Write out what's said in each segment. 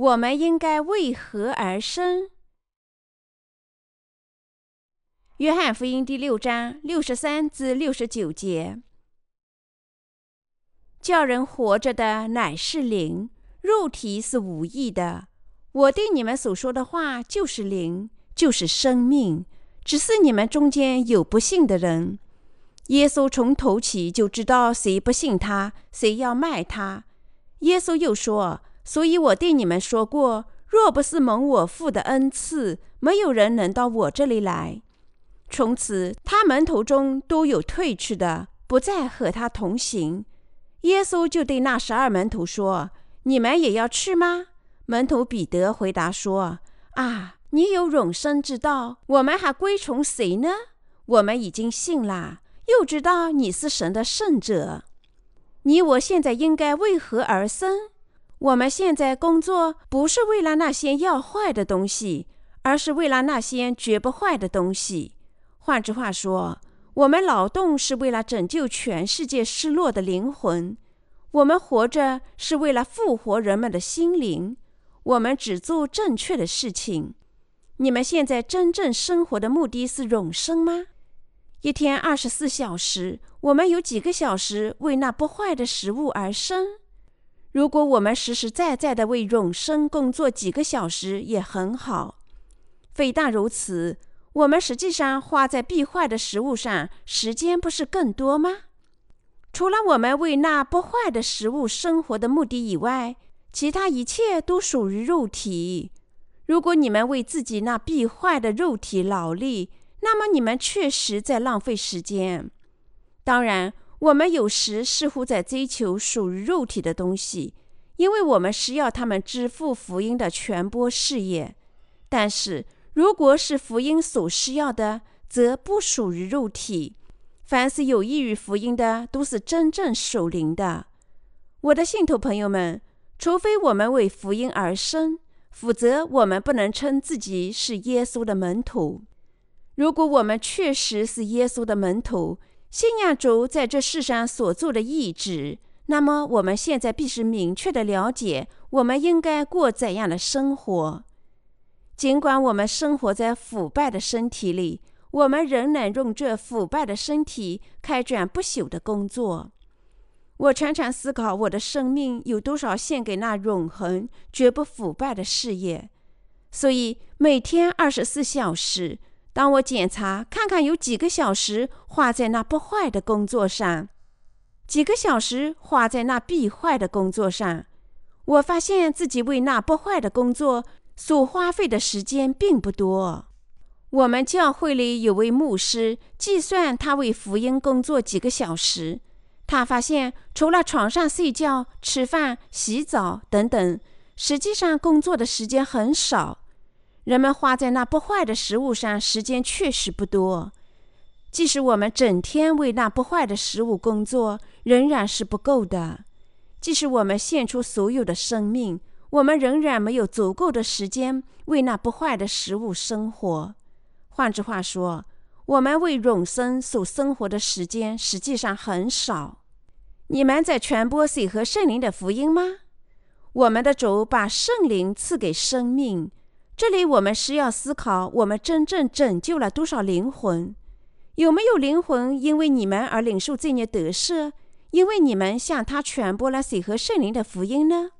我们应该为何而生？约翰福音第六章六十三至六十九节：叫人活着的乃是灵，肉体是无益的。我对你们所说的话就是灵，就是生命。只是你们中间有不信的人。耶稣从头起就知道谁不信他，谁要卖他。耶稣又说：“所以我对你们说过，若不是蒙我父的恩赐，没有人能到我这里来。”从此，他门徒中都有退去的，不再和他同行。耶稣就对那十二门徒说：“你们也要去吗？”门徒彼得回答说：“啊，你有永生之道，我们还归从谁呢？我们已经信了，又知道你是神的圣者。你我现在应该为何而生？我们现在工作不是为了那些要坏的东西，而是为了那些绝不坏的东西。”换句话说，我们劳动是为了拯救全世界失落的灵魂；我们活着是为了复活人们的心灵。我们只做正确的事情。你们现在真正生活的目的是永生吗？一天二十四小时，我们有几个小时为那不坏的食物而生？如果我们实实在在的为永生工作几个小时，也很好。非但如此。我们实际上花在必坏的食物上时间不是更多吗？除了我们为那不坏的食物生活的目的以外，其他一切都属于肉体。如果你们为自己那必坏的肉体劳力，那么你们确实在浪费时间。当然，我们有时似乎在追求属于肉体的东西，因为我们需要他们支付福音的传播事业，但是。如果是福音所需要的，则不属于肉体。凡是有益于福音的，都是真正属灵的。我的信徒朋友们，除非我们为福音而生，否则我们不能称自己是耶稣的门徒。如果我们确实是耶稣的门徒，信仰主在这世上所做的意旨，那么我们现在必须明确的了解，我们应该过怎样的生活。尽管我们生活在腐败的身体里，我们仍能用这腐败的身体开展不朽的工作。我常常思考，我的生命有多少献给那永恒、绝不腐败的事业。所以，每天二十四小时，当我检查看看有几个小时花在那不坏的工作上，几个小时花在那必坏的工作上，我发现自己为那不坏的工作。所花费的时间并不多。我们教会里有位牧师，计算他为福音工作几个小时。他发现，除了床上睡觉、吃饭、洗澡等等，实际上工作的时间很少。人们花在那不坏的食物上时间确实不多。即使我们整天为那不坏的食物工作，仍然是不够的。即使我们献出所有的生命。我们仍然没有足够的时间为那不坏的食物生活。换句话说，我们为永生所生活的时间实际上很少。你们在传播水和圣灵的福音吗？我们的主把圣灵赐给生命。这里我们需要思考：我们真正拯救了多少灵魂？有没有灵魂因为你们而领受这孽得赦？因为你们向他传播了水和圣灵的福音呢？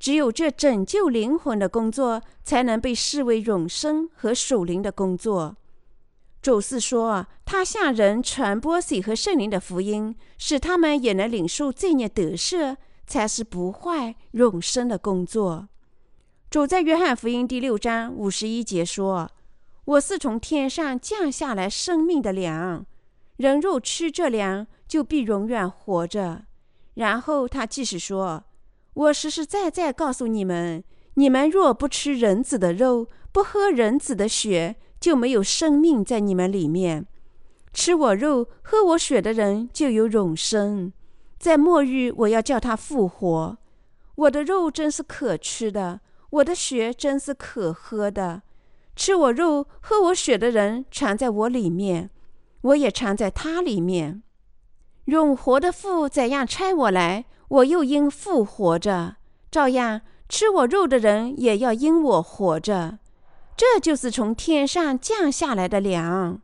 只有这拯救灵魂的工作，才能被视为永生和属灵的工作。主是说，他向人传播水和圣灵的福音，使他们也能领受罪孽得赦，才是不坏永生的工作。主在约翰福音第六章五十一节说：“我是从天上降下来生命的粮，人若吃这粮，就必永远活着。”然后他继续说。我实实在在告诉你们：你们若不吃人子的肉，不喝人子的血，就没有生命在你们里面。吃我肉、喝我血的人就有永生，在末日我要叫他复活。我的肉真是可吃的，我的血真是可喝的。吃我肉、喝我血的人藏在我里面，我也藏在他里面。永活的父怎样差我来？我又应复活着，照样吃我肉的人也要因我活着。这就是从天上降下来的粮。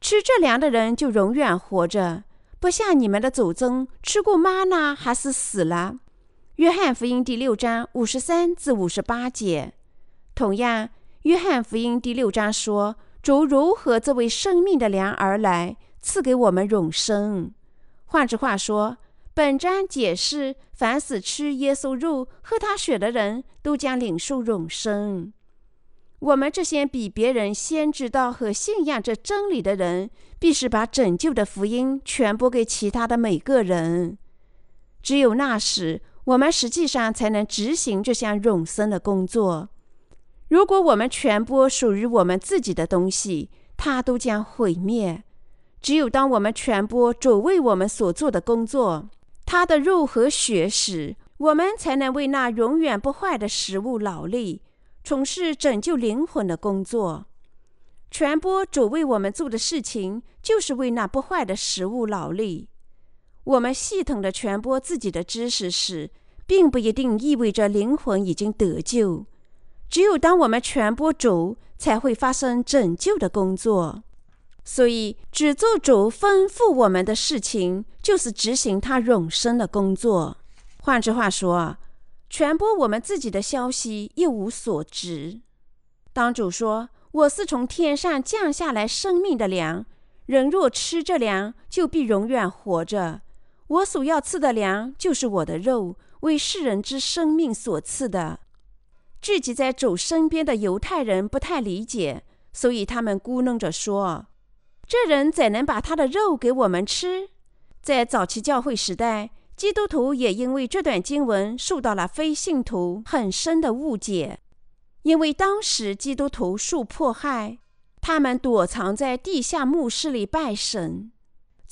吃这粮的人就永远活着，不像你们的祖宗吃过妈呢还是死了。约翰福音第六章五十三至五十八节。同样，约翰福音第六章说：“主如何作为生命的粮而来，赐给我们永生。”换句话说，本章解释：凡是吃耶稣肉、喝他血的人都将领受永生。我们这些比别人先知道和信仰这真理的人，必须把拯救的福音传播给其他的每个人。只有那时，我们实际上才能执行这项永生的工作。如果我们传播属于我们自己的东西，它都将毁灭。只有当我们传播主为我们所做的工作，他的肉和血时，我们才能为那永远不坏的食物劳力。从事拯救灵魂的工作，传播主为我们做的事情，就是为那不坏的食物劳力。我们系统的传播自己的知识时，并不一定意味着灵魂已经得救。只有当我们传播主，才会发生拯救的工作。所以，只做主吩咐我们的事情，就是执行他永生的工作。换句话说。传播我们自己的消息一无所值。当主说：“我是从天上降下来生命的粮，人若吃这粮，就必永远活着。我所要赐的粮，就是我的肉，为世人之生命所赐的。”聚集在主身边的犹太人不太理解，所以他们咕哝着说：“这人怎能把他的肉给我们吃？”在早期教会时代。基督徒也因为这段经文受到了非信徒很深的误解，因为当时基督徒受迫害，他们躲藏在地下墓室里拜神。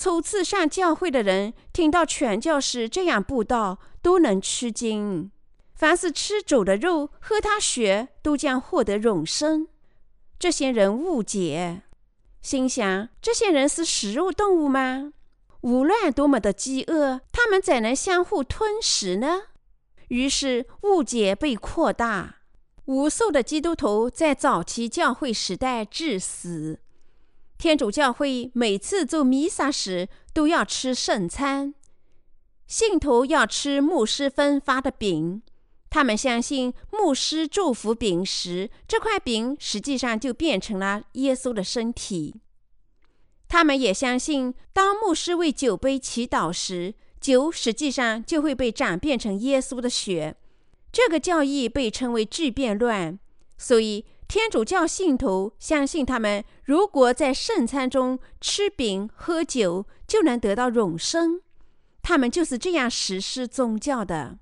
初次上教会的人听到传教士这样布道，都能吃惊。凡是吃主的肉、喝他血，都将获得永生。这些人误解，心想：这些人是食肉动物吗？无论多么的饥饿，他们怎能相互吞食呢？于是误解被扩大，无数的基督徒在早期教会时代致死。天主教会每次做弥撒时都要吃圣餐，信徒要吃牧师分发的饼。他们相信牧师祝福饼时，这块饼实际上就变成了耶稣的身体。他们也相信，当牧师为酒杯祈祷时，酒实际上就会被转变成耶稣的血。这个教义被称为巨变论。所以，天主教信徒相信，他们如果在圣餐中吃饼喝酒，就能得到永生。他们就是这样实施宗教的。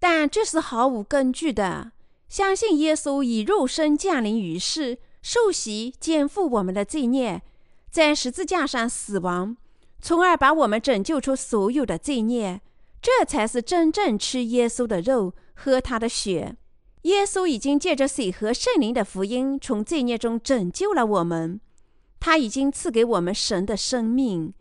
但这是毫无根据的。相信耶稣以肉身降临于世，受洗，肩负我们的罪孽。在十字架上死亡，从而把我们拯救出所有的罪孽，这才是真正吃耶稣的肉、喝他的血。耶稣已经借着水和圣灵的福音，从罪孽中拯救了我们。他已经赐给我们神的生命。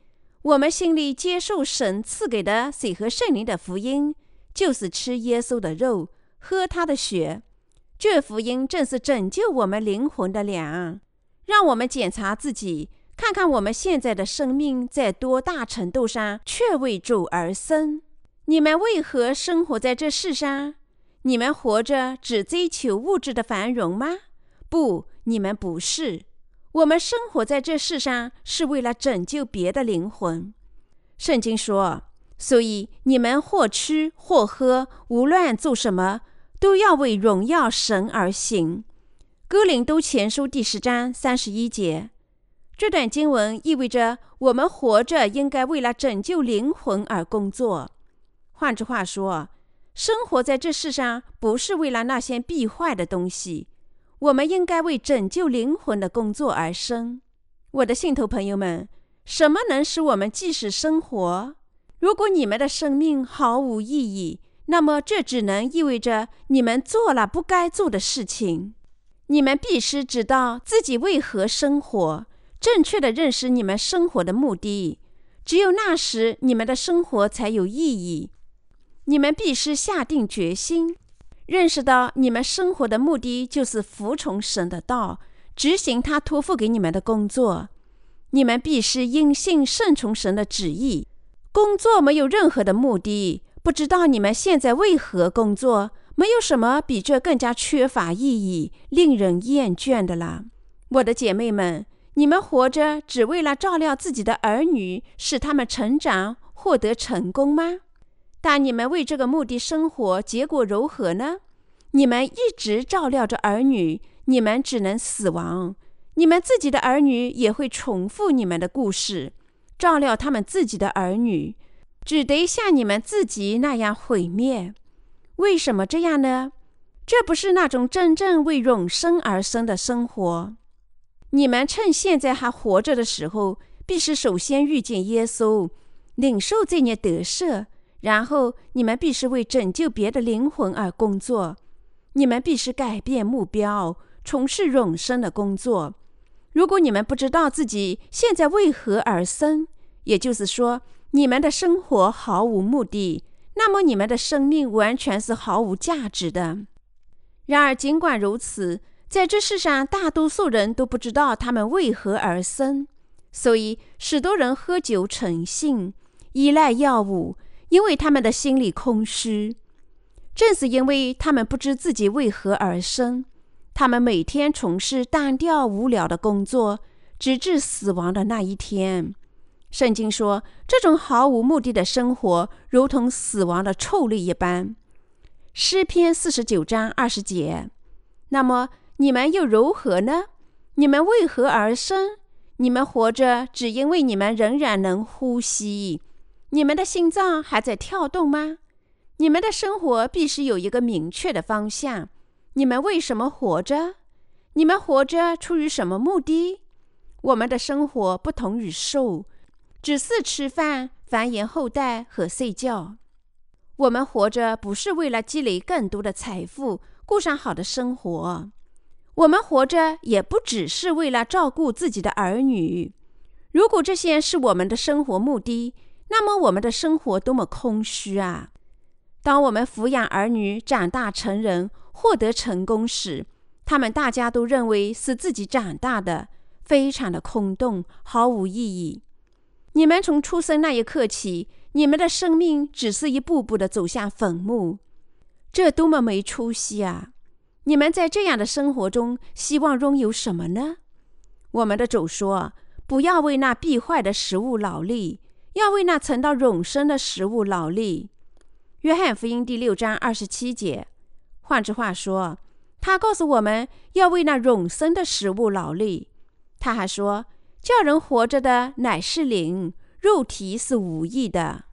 我们心里接受神赐给的水和圣灵的福音，就是吃耶稣的肉、喝他的血。这福音正是拯救我们灵魂的粮。让我们检查自己。看看我们现在的生命在多大程度上却为主而生？你们为何生活在这世上？你们活着只追求物质的繁荣吗？不，你们不是。我们生活在这世上是为了拯救别的灵魂。圣经说：“所以你们或吃或喝，无论做什么，都要为荣耀神而行。”哥林都前书第十章三十一节。这段经文意味着，我们活着应该为了拯救灵魂而工作。换句话说，生活在这世上不是为了那些必坏的东西，我们应该为拯救灵魂的工作而生。我的信徒朋友们，什么能使我们继续生活？如果你们的生命毫无意义，那么这只能意味着你们做了不该做的事情。你们必须知道自己为何生活。正确的认识你们生活的目的，只有那时你们的生活才有意义。你们必须下定决心，认识到你们生活的目的就是服从神的道，执行他托付给你们的工作。你们必须因信顺从神的旨意。工作没有任何的目的，不知道你们现在为何工作？没有什么比这更加缺乏意义、令人厌倦的了。我的姐妹们，你们活着只为了照料自己的儿女，使他们成长、获得成功吗？但你们为这个目的生活，结果如何呢？你们一直照料着儿女，你们只能死亡。你们自己的儿女也会重复你们的故事，照料他们自己的儿女，只得像你们自己那样毁灭。为什么这样呢？这不是那种真正为永生而生的生活。你们趁现在还活着的时候，必须首先遇见耶稣，领受这孽得赦，然后你们必须为拯救别的灵魂而工作。你们必须改变目标，从事永生的工作。如果你们不知道自己现在为何而生，也就是说，你们的生活毫无目的，那么你们的生命完全是毫无价值的。然而，尽管如此，在这世上，大多数人都不知道他们为何而生，所以许多人喝酒成性，依赖药物，因为他们的心里空虚。正是因为他们不知自己为何而生。他们每天从事单调无聊的工作，直至死亡的那一天。圣经说，这种毫无目的的生活，如同死亡的臭味一般。诗篇四十九章二十节。那么你们又如何呢？你们为何而生？你们活着，只因为你们仍然能呼吸。你们的心脏还在跳动吗？你们的生活必须有一个明确的方向。你们为什么活着？你们活着出于什么目的？我们的生活不同于兽，只是吃饭、繁衍后代和睡觉。我们活着不是为了积累更多的财富、过上好的生活。我们活着也不只是为了照顾自己的儿女。如果这些是我们的生活目的，那么我们的生活多么空虚啊！当我们抚养儿女长大成人，获得成功时，他们大家都认为是自己长大的，非常的空洞，毫无意义。你们从出生那一刻起，你们的生命只是一步步的走向坟墓，这多么没出息啊！你们在这样的生活中，希望拥有什么呢？我们的主说：“不要为那必坏的食物劳力，要为那存到永生的食物劳力。”约翰福音第六章二十七节。换句话说，他告诉我们要为那永生的食物劳力。他还说，叫人活着的乃是灵，肉体是无益的。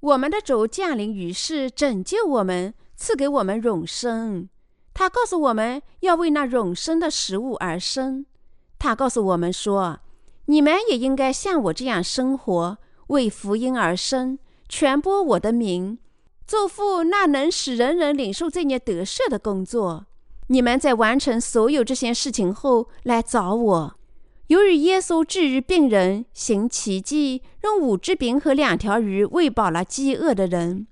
我们的主降临于世，拯救我们，赐给我们永生。他告诉我们要为那永生的食物而生。他告诉我们说，你们也应该像我这样生活，为福音而生，传播我的名。做父那能使人人领受这孽得赦的工作，你们在完成所有这些事情后来找我。由于耶稣治愈病人、行奇迹，用五只饼和两条鱼喂饱了饥饿的人，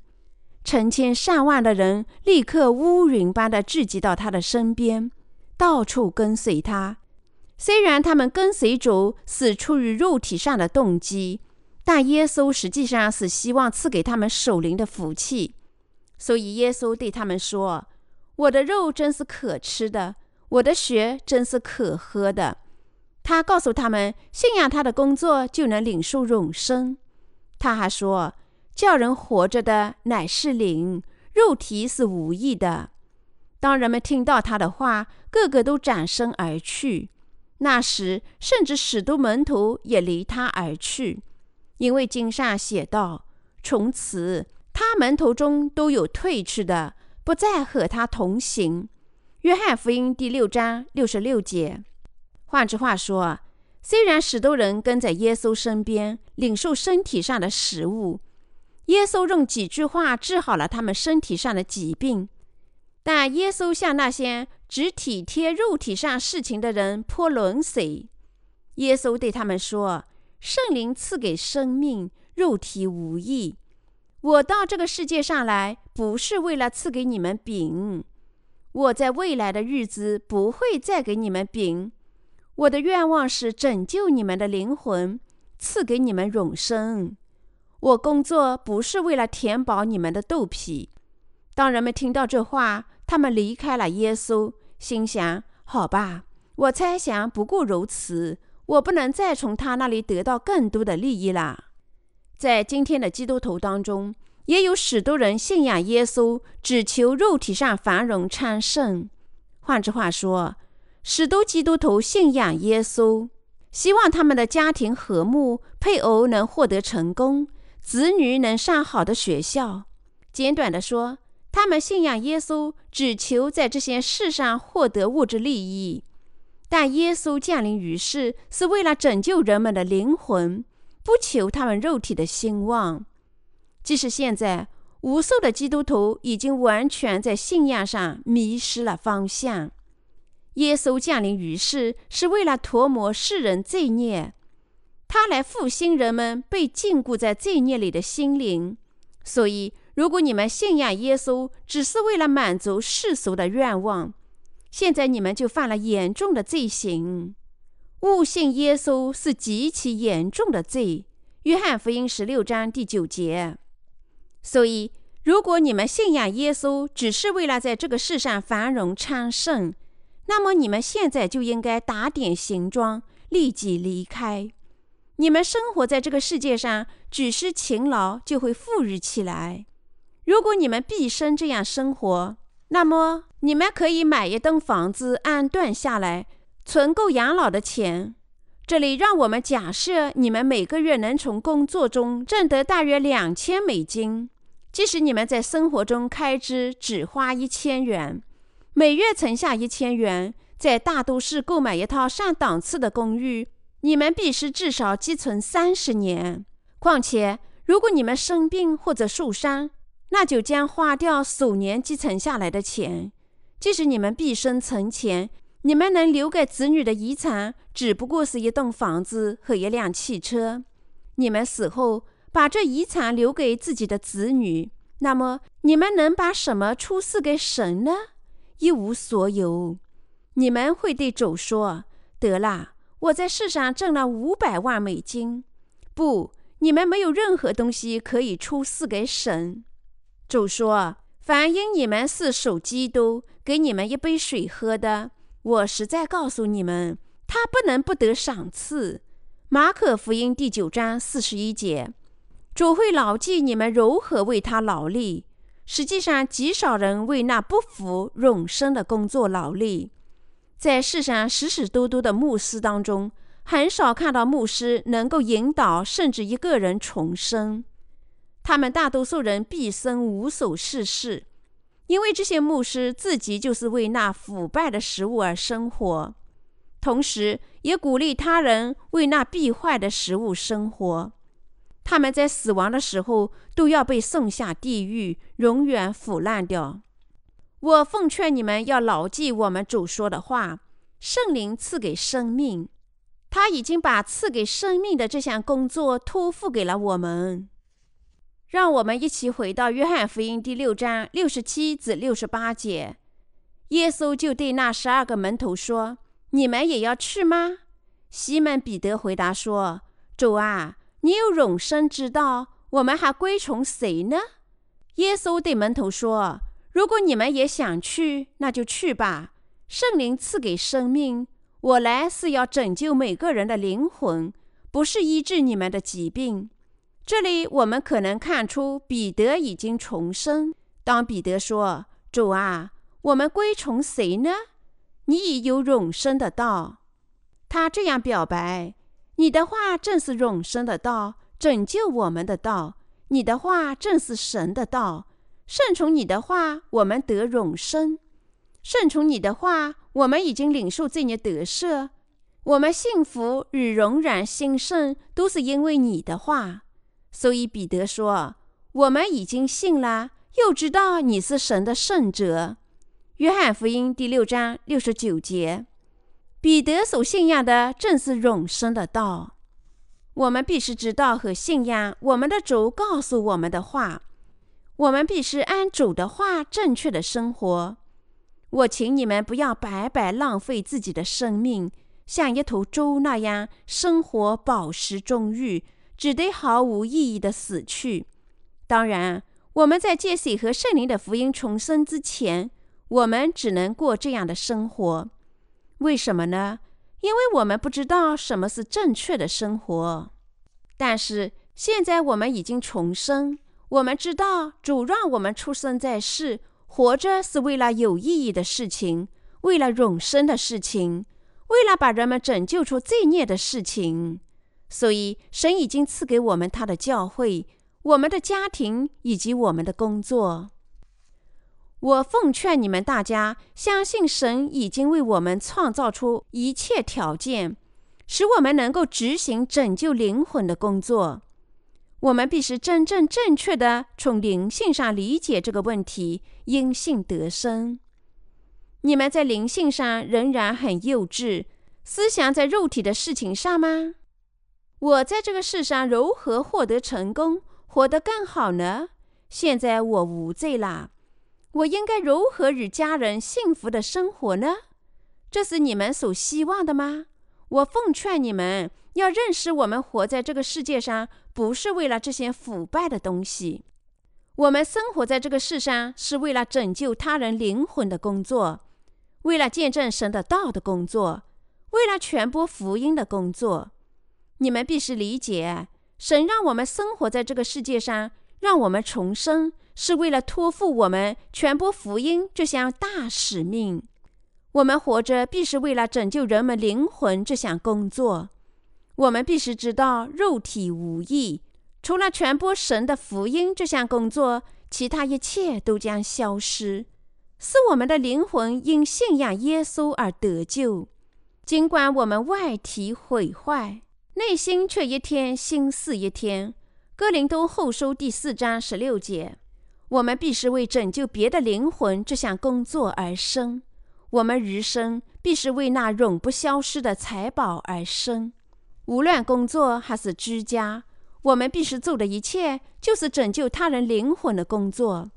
成千上万的人立刻乌云般的聚集到他的身边，到处跟随他。虽然他们跟随主是出于肉体上的动机。但耶稣实际上是希望赐给他们守灵的福气，所以耶稣对他们说：“我的肉真是可吃的，我的血真是可喝的。”他告诉他们，信仰他的工作就能领受永生。他还说：“叫人活着的乃是灵，肉体是无益的。”当人们听到他的话，个个都转身而去。那时，甚至使徒门徒也离他而去。因为经上写道：“从此，他门徒中都有退去的，不再和他同行。”约翰福音第六章六十六节。换句话说，虽然许多人跟在耶稣身边领受身体上的食物，耶稣用几句话治好了他们身体上的疾病，但耶稣向那些只体贴肉体上事情的人泼冷水。耶稣对他们说。圣灵赐给生命，肉体无益。我到这个世界上来，不是为了赐给你们饼，我在未来的日子不会再给你们饼。我的愿望是拯救你们的灵魂，赐给你们永生。我工作不是为了填饱你们的肚皮。当人们听到这话，他们离开了耶稣，心想：好吧，我猜想不过如此。我不能再从他那里得到更多的利益了。在今天的基督徒当中，也有许多人信仰耶稣，只求肉体上繁荣昌盛。换句话说，许多基督徒信仰耶稣，希望他们的家庭和睦，配偶能获得成功，子女能上好的学校。简短的说，他们信仰耶稣，只求在这些事上获得物质利益。但耶稣降临于世，是为了拯救人们的灵魂。不求他们肉体的兴旺，即使现在无数的基督徒已经完全在信仰上迷失了方向。耶稣降临于世是为了涂抹世人罪孽，他来复兴人们被禁锢在罪孽里的心灵。所以，如果你们信仰耶稣只是为了满足世俗的愿望，现在你们就犯了严重的罪行。误信耶稣是极其严重的罪，《约翰福音》十六章第九节。所以，如果你们信仰耶稣只是为了在这个世上繁荣昌盛，那么你们现在就应该打点行装，立即离开。你们生活在这个世界上，只是勤劳就会富裕起来。如果你们毕生这样生活，那么你们可以买一栋房子安顿下来。存够养老的钱。这里让我们假设你们每个月能从工作中挣得大约两千美金，即使你们在生活中开支只花一千元，每月存下一千元，在大都市购买一套上档次的公寓，你们必须至少积存三十年。况且，如果你们生病或者受伤，那就将花掉数年积存下来的钱。即使你们毕生存钱。你们能留给子女的遗产只不过是一栋房子和一辆汽车。你们死后把这遗产留给自己的子女，那么你们能把什么出示给神呢？一无所有。你们会对主说：“得了，我在世上挣了五百万美金。”不，你们没有任何东西可以出示给神。主说：“凡因你们是属基督，给你们一杯水喝的。”我实在告诉你们，他不能不得赏赐。马可福音第九章四十一节，主会牢记你们如何为他劳力。实际上，极少人为那不服永生的工作劳力。在世上许许多多的牧师当中，很少看到牧师能够引导甚至一个人重生。他们大多数人毕生无所事事。因为这些牧师自己就是为那腐败的食物而生活，同时也鼓励他人为那必坏的食物生活。他们在死亡的时候都要被送下地狱，永远腐烂掉。我奉劝你们要牢记我们主说的话：圣灵赐给生命，他已经把赐给生命的这项工作托付给了我们。让我们一起回到约翰福音第六章六十七至六十八节，耶稣就对那十二个门徒说：“你们也要去吗？”西门彼得回答说：“主啊，你有永生之道，我们还归从谁呢？”耶稣对门徒说：“如果你们也想去，那就去吧。圣灵赐给生命，我来是要拯救每个人的灵魂，不是医治你们的疾病。”这里我们可能看出彼得已经重生。当彼得说：“主啊，我们归从谁呢？你已有永生的道。”他这样表白：“你的话正是永生的道，拯救我们的道。你的话正是神的道。顺从你的话，我们得永生。顺从你的话，我们已经领受这孽得赦。我们幸福与荣然兴盛，都是因为你的话。”所以彼得说：“我们已经信了，又知道你是神的圣者。”约翰福音第六章六十九节。彼得所信仰的正是永生的道。我们必须知道和信仰我们的主告诉我们的话。我们必须按主的话正确的生活。我请你们不要白白浪费自己的生命，像一头猪那样生活饱食终日，只得毫无意义的死去。当然，我们在借水和圣灵的福音重生之前，我们只能过这样的生活。为什么呢？因为我们不知道什么是正确的生活。但是现在我们已经重生，我们知道主让我们出生在世，活着是为了有意义的事情，为了永生的事情，为了把人们拯救出罪孽的事情。所以，神已经赐给我们他的教会。我们的家庭以及我们的工作，我奉劝你们大家相信神已经为我们创造出一切条件，使我们能够执行拯救灵魂的工作。我们必须真正正确的从灵性上理解这个问题，因信得生。你们在灵性上仍然很幼稚，思想在肉体的事情上吗？我在这个世上如何获得成功？活得更好呢？现在我无罪啦，我应该如何与家人幸福的生活呢？这是你们所希望的吗？我奉劝你们要认识，我们活在这个世界上不是为了这些腐败的东西。我们生活在这个世上是为了拯救他人灵魂的工作，为了见证神的道的工作，为了传播福音的工作。你们必须理解。神让我们生活在这个世界上，让我们重生，是为了托付我们传播福音这项大使命。我们活着必是为了拯救人们灵魂这项工作。我们必须知道，肉体无益，除了传播神的福音这项工作，其他一切都将消失。是我们的灵魂因信仰耶稣而得救，尽管我们外体毁坏。内心却一天心似一天。哥林多后书第四章十六节：我们必是为拯救别的灵魂这项工作而生。我们余生必是为那永不消失的财宝而生。无论工作还是居家，我们必须做的一切就是拯救他人灵魂的工作。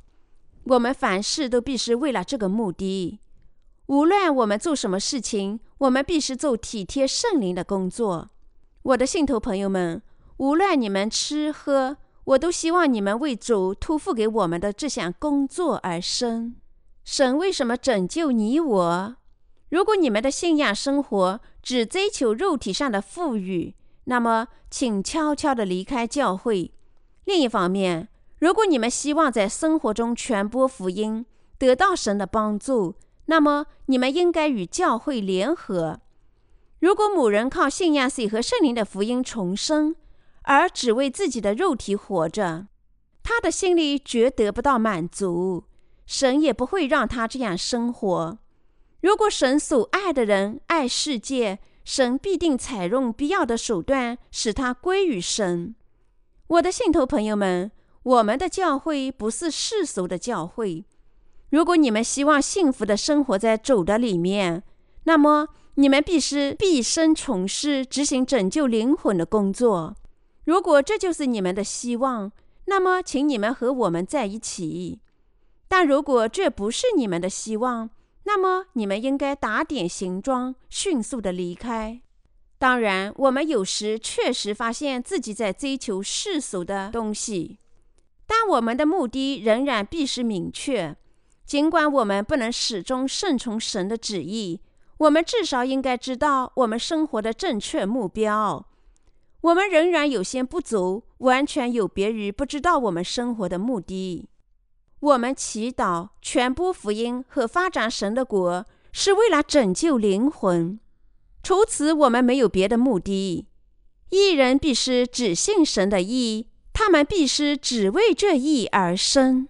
我们凡事都必须为了这个目的。无论我们做什么事情，我们必须做体贴圣灵的工作。我的信徒朋友们，无论你们吃喝，我都希望你们为主托付给我们的这项工作而生。神为什么拯救你我？如果你们的信仰生活只追求肉体上的富裕，那么请悄悄地离开教会。另一方面，如果你们希望在生活中传播福音，得到神的帮助，那么你们应该与教会联合。如果某人靠信仰水和圣灵的福音重生，而只为自己的肉体活着，他的心里绝得不到满足，神也不会让他这样生活。如果神所爱的人爱世界，神必定采用必要的手段使他归于神。我的信徒朋友们，我们的教会不是世俗的教会。如果你们希望幸福的生活在主的里面，那么。你们必须毕生从事执行拯救灵魂的工作。如果这就是你们的希望，那么请你们和我们在一起。但如果这不是你们的希望，那么你们应该打点行装，迅速的离开。当然，我们有时确实发现自己在追求世俗的东西，但我们的目的仍然必须明确。尽管我们不能始终顺从神的旨意。我们至少应该知道我们生活的正确目标。我们仍然有些不足，完全有别于不知道我们生活的目的。我们祈祷、传播福音和发展神的国，是为了拯救灵魂。除此，我们没有别的目的。一人必须只信神的义，他们必须只为这义而生。